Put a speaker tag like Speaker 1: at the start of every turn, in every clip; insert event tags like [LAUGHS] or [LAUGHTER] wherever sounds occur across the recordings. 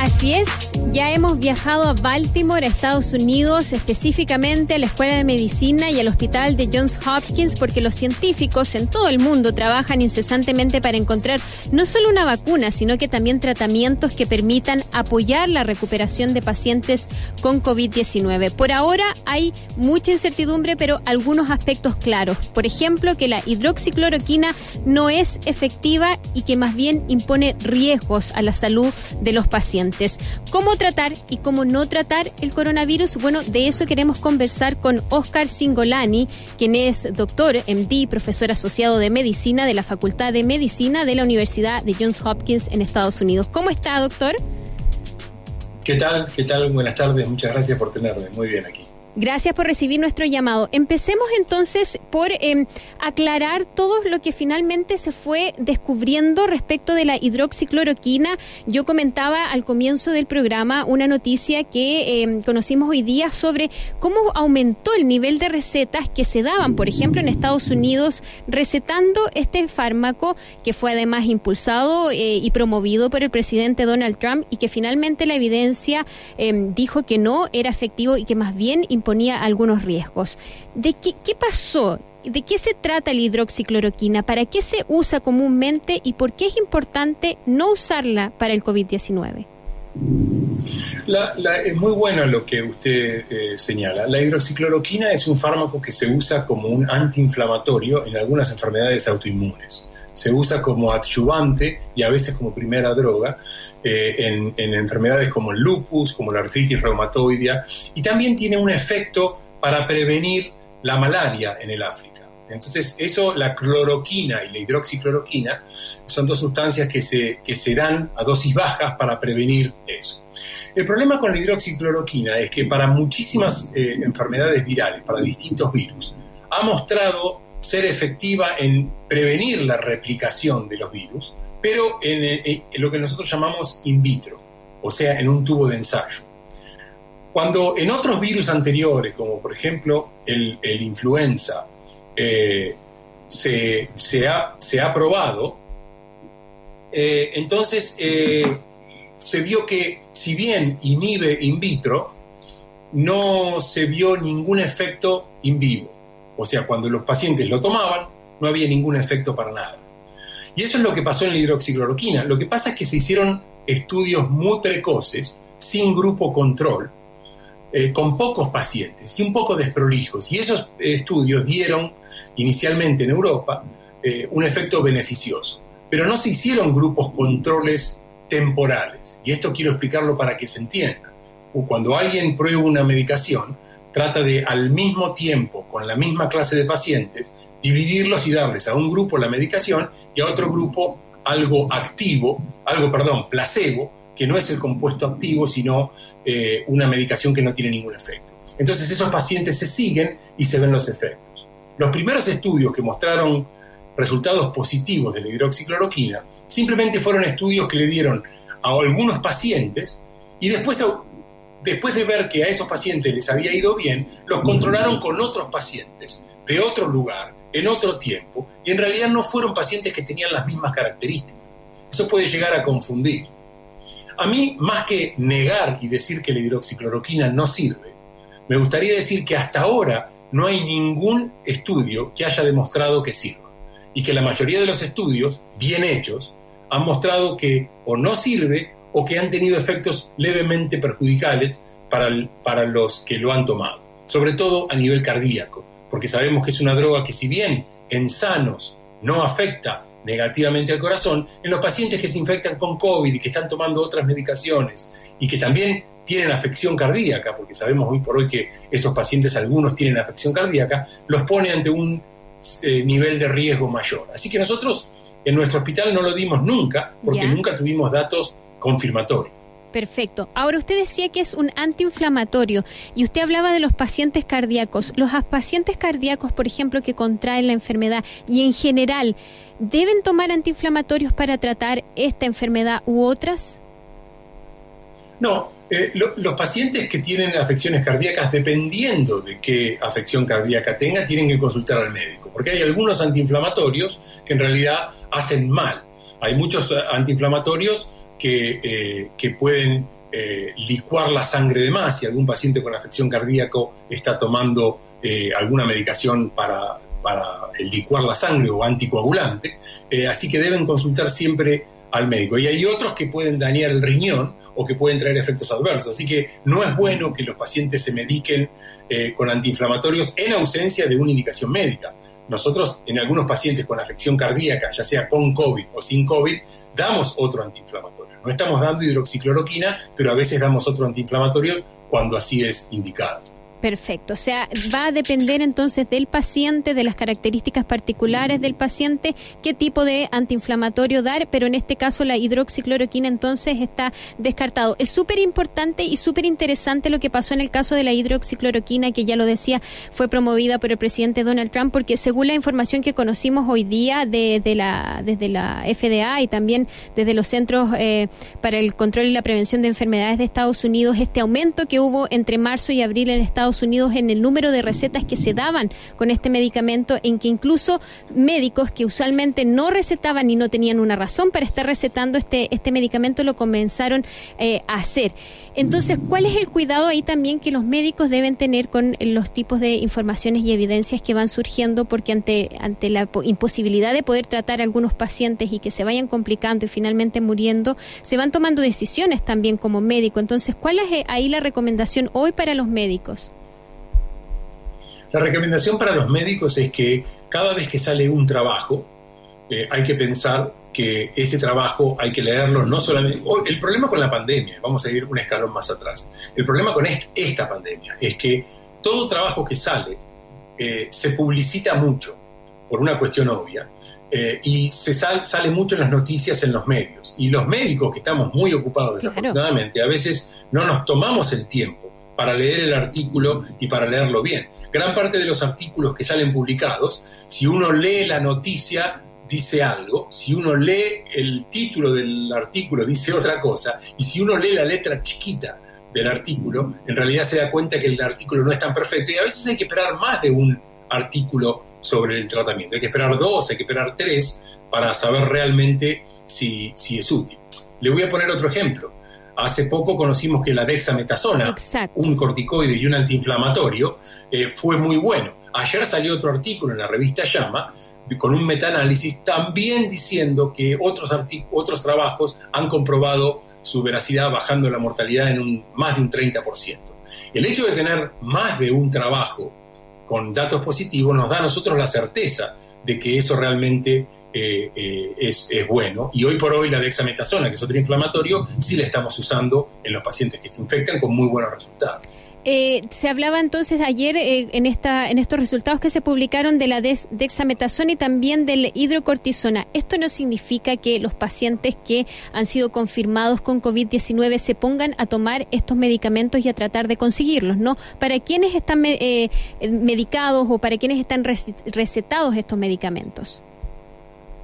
Speaker 1: I Así es, ya hemos viajado a Baltimore, a Estados Unidos, específicamente a la Escuela de Medicina y al Hospital de Johns Hopkins, porque los científicos en todo el mundo trabajan incesantemente para encontrar no solo una vacuna, sino que también tratamientos que permitan apoyar la recuperación de pacientes con COVID-19. Por ahora hay mucha incertidumbre, pero algunos aspectos claros. Por ejemplo, que la hidroxicloroquina no es efectiva y que más bien impone riesgos a la salud de los pacientes. ¿Cómo tratar y cómo no tratar el coronavirus? Bueno, de eso queremos conversar con Oscar Singolani, quien es doctor MD, profesor asociado de medicina de la Facultad de Medicina de la Universidad de Johns Hopkins en Estados Unidos. ¿Cómo está, doctor?
Speaker 2: ¿Qué tal? ¿Qué tal? Buenas tardes. Muchas gracias por tenerme. Muy bien aquí.
Speaker 1: Gracias por recibir nuestro llamado. Empecemos entonces por em, aclarar todo lo que finalmente se fue descubriendo respecto de la hidroxicloroquina. Yo comentaba al comienzo del programa una noticia que em, conocimos hoy día sobre cómo aumentó el nivel de recetas que se daban, por ejemplo, en Estados Unidos, recetando este fármaco que fue además impulsado eh, y promovido por el presidente Donald Trump y que finalmente la evidencia em, dijo que no era efectivo y que más bien ponía algunos riesgos. ¿De qué, qué pasó? ¿De qué se trata la hidroxicloroquina? ¿Para qué se usa comúnmente y por qué es importante no usarla para el COVID-19?
Speaker 2: Es muy bueno lo que usted eh, señala. La hidroxicloroquina es un fármaco que se usa como un antiinflamatorio en algunas enfermedades autoinmunes. Se usa como adyuvante y a veces como primera droga eh, en, en, enfermedades como el lupus, como la artritis reumatoidea, y también tiene un efecto para prevenir la malaria en el África. Entonces, eso, la cloroquina y la hidroxicloroquina, son dos sustancias que se dan a dosis bajas para prevenir eso. El problema con la hidroxicloroquina es que para muchísimas eh, enfermedades virales, para distintos virus, ha mostrado ser efectiva en prevenir la replicación de los virus, pero en, lo que nosotros llamamos in vitro, o sea, en un tubo de ensayo. Cuando en otros virus anteriores, como por ejemplo el, influenza eh, se, ha, probado, eh, entonces eh, se vio que si bien inhibe in vitro, no se vio ningún efecto in vivo. O sea, cuando los pacientes lo tomaban, no había ningún efecto para nada. Y eso es lo que pasó en la hidroxicloroquina. Lo que pasa es que se hicieron estudios muy precoces, sin grupo control, eh, con pocos pacientes y un poco desprolijos. Y esos estudios dieron inicialmente en Europa eh, un efecto beneficioso. Pero no se hicieron grupos controles temporales. Y esto quiero explicarlo para que se entienda. Cuando alguien prueba una medicación, trata de al mismo tiempo, con la misma clase de pacientes, dividirlos y darles a un grupo la medicación y a otro grupo algo activo, algo, perdón, placebo, que no es el compuesto activo, sino eh, una medicación que no tiene ningún efecto. Entonces esos pacientes se siguen y se ven los efectos. Los primeros estudios que mostraron resultados positivos de la hidroxicloroquina simplemente fueron estudios que le dieron a algunos pacientes y después, después de ver que a esos pacientes les había ido bien, los controlaron con otros pacientes de otro lugar, en otro tiempo, y en realidad no fueron pacientes que tenían las mismas características. Eso puede llegar a confundir. A mí, más que negar y decir que la hidroxicloroquina no sirve, me gustaría decir que hasta ahora no hay ningún estudio que haya demostrado que sirva. Y que la mayoría de los estudios, bien hechos, han mostrado que o no sirve o que han tenido efectos levemente perjudiciales para, para los que lo han tomado. Sobre todo a nivel cardíaco, porque sabemos que es una droga que si bien en sanos no afecta negativamente al corazón en los pacientes que se infectan con COVID y que están tomando otras medicaciones y que también tienen afección cardíaca, porque sabemos hoy por hoy que esos pacientes algunos tienen afección cardíaca, los pone ante un eh, nivel de riesgo mayor. Así que nosotros en nuestro hospital no lo dimos nunca, porque nunca tuvimos datos confirmatorios.
Speaker 1: Perfecto. Ahora usted decía que es un antiinflamatorio y usted hablaba de los pacientes cardíacos. Los pacientes cardíacos, por ejemplo, que contraen la enfermedad y en general, ¿deben tomar antiinflamatorios para tratar esta enfermedad u otras?
Speaker 2: No, eh, los pacientes que tienen afecciones cardíacas, dependiendo de qué afección cardíaca tenga, tienen que consultar al médico, porque hay algunos antiinflamatorios que en realidad hacen mal. Hay muchos antiinflamatorios que, eh, pueden eh, licuar la sangre de más si algún paciente con afección cardíaco está tomando eh, alguna medicación para, para licuar la sangre o anticoagulante. así que deben consultar siempre al médico. Y hay otros que pueden dañar el riñón o que pueden traer efectos adversos. Así que no es bueno que los pacientes se mediquen con antiinflamatorios en ausencia de una indicación médica. Nosotros en algunos pacientes con afección cardíaca, ya sea con COVID o sin COVID, damos otro antiinflamatorio. No estamos dando hidroxicloroquina, pero a veces damos otro antiinflamatorio cuando así es indicado.
Speaker 1: Perfecto, o sea, va a depender entonces del paciente, de las características particulares del paciente, qué tipo de antiinflamatorio dar, pero en este caso la hidroxicloroquina entonces está descartado. Es súper importante y súper interesante lo que pasó en el caso de la hidroxicloroquina, que ya lo decía, fue promovida por el presidente Donald Trump, porque según la información que conocimos hoy día de, la, desde la FDA y también desde los Centros eh, para el Control y la Prevención de Enfermedades de Estados Unidos, este aumento que hubo entre marzo y abril en Estados Unidos en el número de recetas que se daban con este medicamento, en que incluso médicos que usualmente no recetaban y no tenían una razón para estar recetando este, este medicamento lo comenzaron eh, a hacer. Entonces, ¿cuál es el cuidado ahí también que los médicos deben tener con los tipos de informaciones y evidencias que van surgiendo? Porque ante, ante la imposibilidad de poder tratar a algunos pacientes y que se vayan complicando y finalmente muriendo, se van tomando decisiones también como médico. Entonces, ¿cuál es eh, ahí la recomendación hoy para los médicos?
Speaker 2: La recomendación para los médicos es que cada vez que sale un trabajo, eh, hay que pensar que ese trabajo hay que leerlo no solamente... el problema con la pandemia, vamos a ir un escalón más atrás, el problema con esta pandemia es que todo trabajo que sale eh, se publicita mucho, por una cuestión obvia, eh, y se sale mucho en las noticias en los medios. Y los médicos que estamos muy ocupados, desafortunadamente, a veces no nos tomamos el tiempo para leer el artículo y para leerlo bien. Gran parte de los artículos que salen publicados, si uno lee la noticia, dice algo, si uno lee el título del artículo, dice [LAUGHS] otra cosa, y si uno lee la letra chiquita del artículo, en realidad se da cuenta que el artículo no es tan perfecto. Y a veces hay que esperar más de un artículo sobre el tratamiento. Hay que esperar dos, hay que esperar tres para saber realmente si, si es útil. Le voy a poner otro ejemplo. Hace poco conocimos que la dexametasona, un corticoide y un antiinflamatorio, eh, fue muy bueno. Ayer salió otro artículo en la revista Llama con un metaanálisis también diciendo que otros, otros trabajos han comprobado su veracidad bajando la mortalidad en un, más de un 30%. El hecho de tener más de un trabajo con datos positivos nos da a nosotros la certeza de que eso realmente eh, eh, es, bueno. Y hoy por hoy la dexametasona, que es otro inflamatorio, sí la estamos usando en los pacientes que se infectan con muy buenos resultados.
Speaker 1: Eh, se hablaba entonces ayer en, esta, en estos resultados que se publicaron de la dexametasona y también del hidrocortisona. Esto no significa que los pacientes que han sido confirmados con COVID-19 se pongan a tomar estos medicamentos y a tratar de conseguirlos, ¿no? Para quienes están medicados o para quienes están recetados estos medicamentos.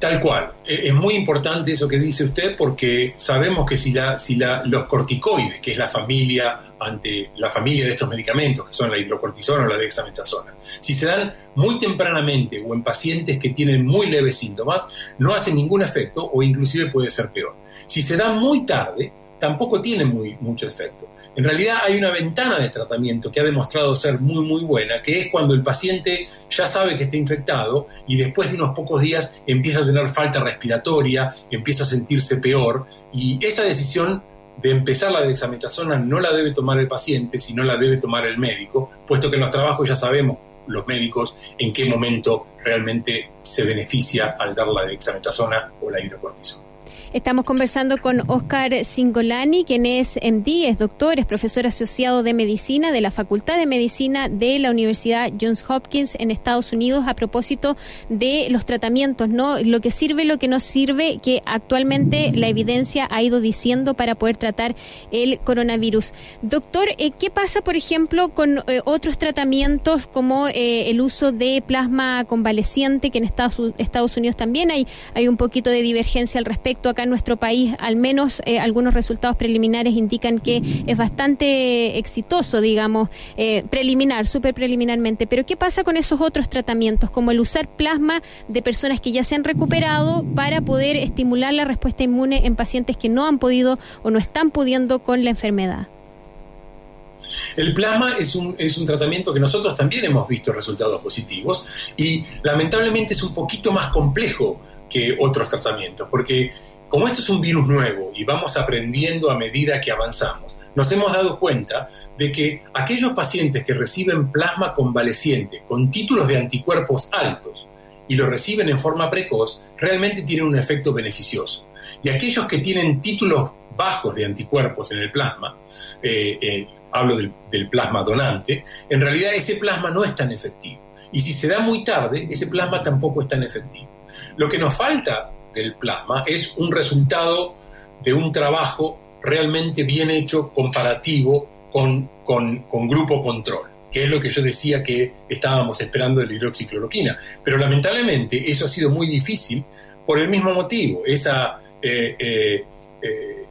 Speaker 2: Tal cual. E, es muy importante eso que dice usted porque sabemos que si, la, si la, los corticoides, que es la familia ante la familia de estos medicamentos, que son la hidrocortisona o la dexametasona, si se dan muy tempranamente o en pacientes que tienen muy leves síntomas, no hacen ningún efecto o inclusive puede ser peor. Si se dan muy tarde, tampoco tiene muy, mucho efecto. En realidad hay una ventana de tratamiento que ha demostrado ser muy muy buena, que es cuando el paciente ya sabe que está infectado y después de unos pocos días empieza a tener falta respiratoria, empieza a sentirse peor y esa decisión de empezar la dexametasona no la debe tomar el paciente, sino la debe tomar el médico, puesto que en los trabajos ya sabemos los médicos en qué momento realmente se beneficia al dar la dexametasona o la hidrocortisona.
Speaker 1: Estamos conversando con Oscar Singolani, quien es MD, es doctor, es profesor asociado de medicina de la Facultad de Medicina de la Universidad Johns Hopkins en Estados Unidos a propósito de los tratamientos, ¿no? Lo que sirve, lo que no sirve, que actualmente la evidencia ha ido diciendo para poder tratar el coronavirus. Doctor, eh, ¿qué pasa, por ejemplo, con eh, otros tratamientos como eh, el uso de plasma convaleciente, que en Estados, Unidos también hay, hay un poquito de divergencia al respecto? En nuestro país, al menos eh, algunos resultados preliminares indican que es bastante exitoso, digamos, eh, preliminar, súper preliminarmente. Pero ¿qué pasa con esos otros tratamientos, como el usar plasma de personas que ya se han recuperado para poder estimular la respuesta inmune en pacientes que no han podido o no están pudiendo con la enfermedad?
Speaker 2: El plasma es un, es un tratamiento que nosotros también hemos visto resultados positivos y lamentablemente es un poquito más complejo que otros tratamientos, porque como esto es un virus nuevo y vamos aprendiendo a medida que avanzamos, nos hemos dado cuenta de que aquellos pacientes que reciben plasma convaleciente con títulos de anticuerpos altos y lo reciben en forma precoz, realmente tienen un efecto beneficioso. Y aquellos que tienen títulos bajos de anticuerpos en el plasma, eh, eh, hablo del, plasma donante, en realidad ese plasma no es tan efectivo. Y si se da muy tarde, ese plasma tampoco es tan efectivo. Lo que nos falta del plasma es un resultado de un trabajo realmente bien hecho, comparativo con, con, grupo control, que es lo que yo decía que estábamos esperando de la hidroxicloroquina. Pero lamentablemente eso ha sido muy difícil por el mismo motivo, esa eh, eh,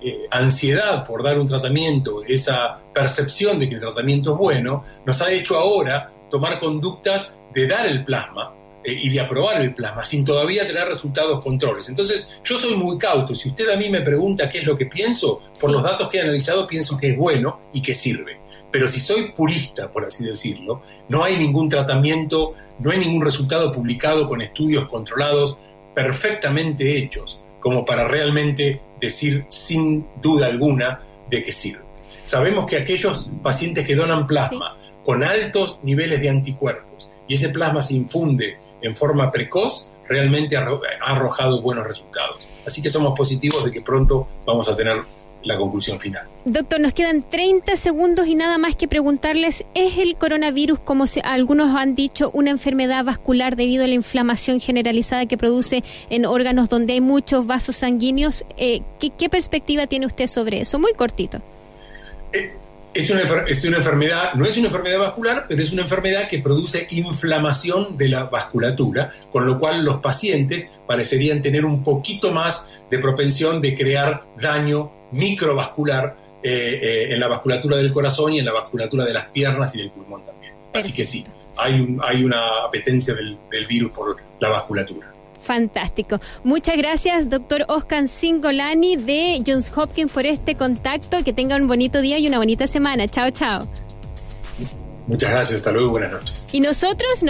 Speaker 2: eh, ansiedad por dar un tratamiento, esa percepción de que el tratamiento es bueno, nos ha hecho ahora tomar conductas de dar el plasma y de aprobar el plasma sin todavía tener resultados controles. Entonces, yo soy muy cauto. Si usted a mí me pregunta qué es lo que pienso, por los datos que he analizado, pienso que es bueno y que sirve. Pero si soy purista, por así decirlo, no hay ningún tratamiento, no hay ningún resultado publicado con estudios controlados perfectamente hechos como para realmente decir sin duda alguna de que sirve. Sabemos que aquellos pacientes que donan plasma con altos niveles de anticuerpos y ese plasma se infunde en forma precoz, realmente ha arrojado buenos resultados. Así que somos positivos de que pronto vamos a tener la conclusión final.
Speaker 1: Doctor, nos quedan 30 segundos y nada más que preguntarles, ¿es el coronavirus, como algunos han dicho, una enfermedad vascular debido a la inflamación generalizada que produce en órganos donde hay muchos vasos sanguíneos? Eh, ¿qué, perspectiva tiene usted sobre eso? Muy cortito.
Speaker 2: Eh, es una, es una enfermedad, no es una enfermedad vascular, pero es una enfermedad que produce inflamación de la vasculatura, con lo cual los pacientes parecerían tener un poquito más de propensión de crear daño microvascular eh, eh, en la vasculatura del corazón y en la vasculatura de las piernas y del pulmón también. Así que sí, hay, hay una apetencia del, del virus por la vasculatura.
Speaker 1: Fantástico. Muchas gracias, doctor Oscar Singolani de Johns Hopkins, por este contacto. Que tenga un bonito día y una bonita semana. Chao, chao.
Speaker 2: Muchas gracias. Hasta luego. Buenas noches.
Speaker 1: Y nosotros nos